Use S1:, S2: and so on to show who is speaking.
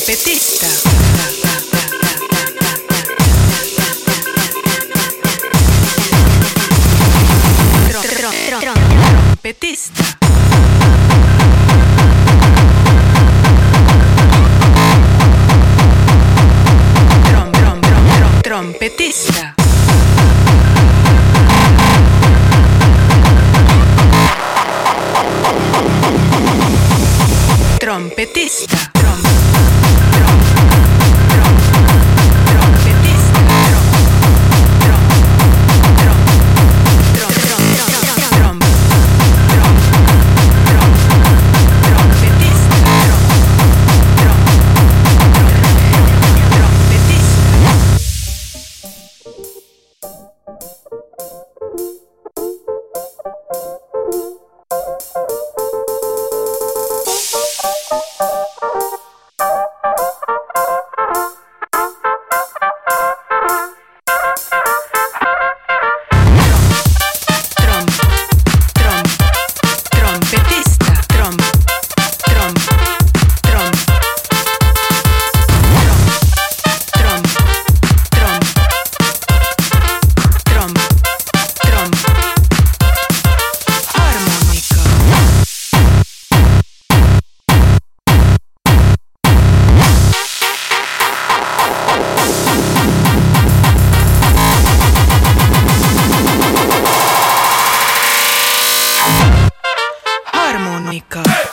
S1: Trompetista. Tro- tro- tro- Trompetista. Trom- trom- trom- trom- Trompetista. Trompetista. my cup.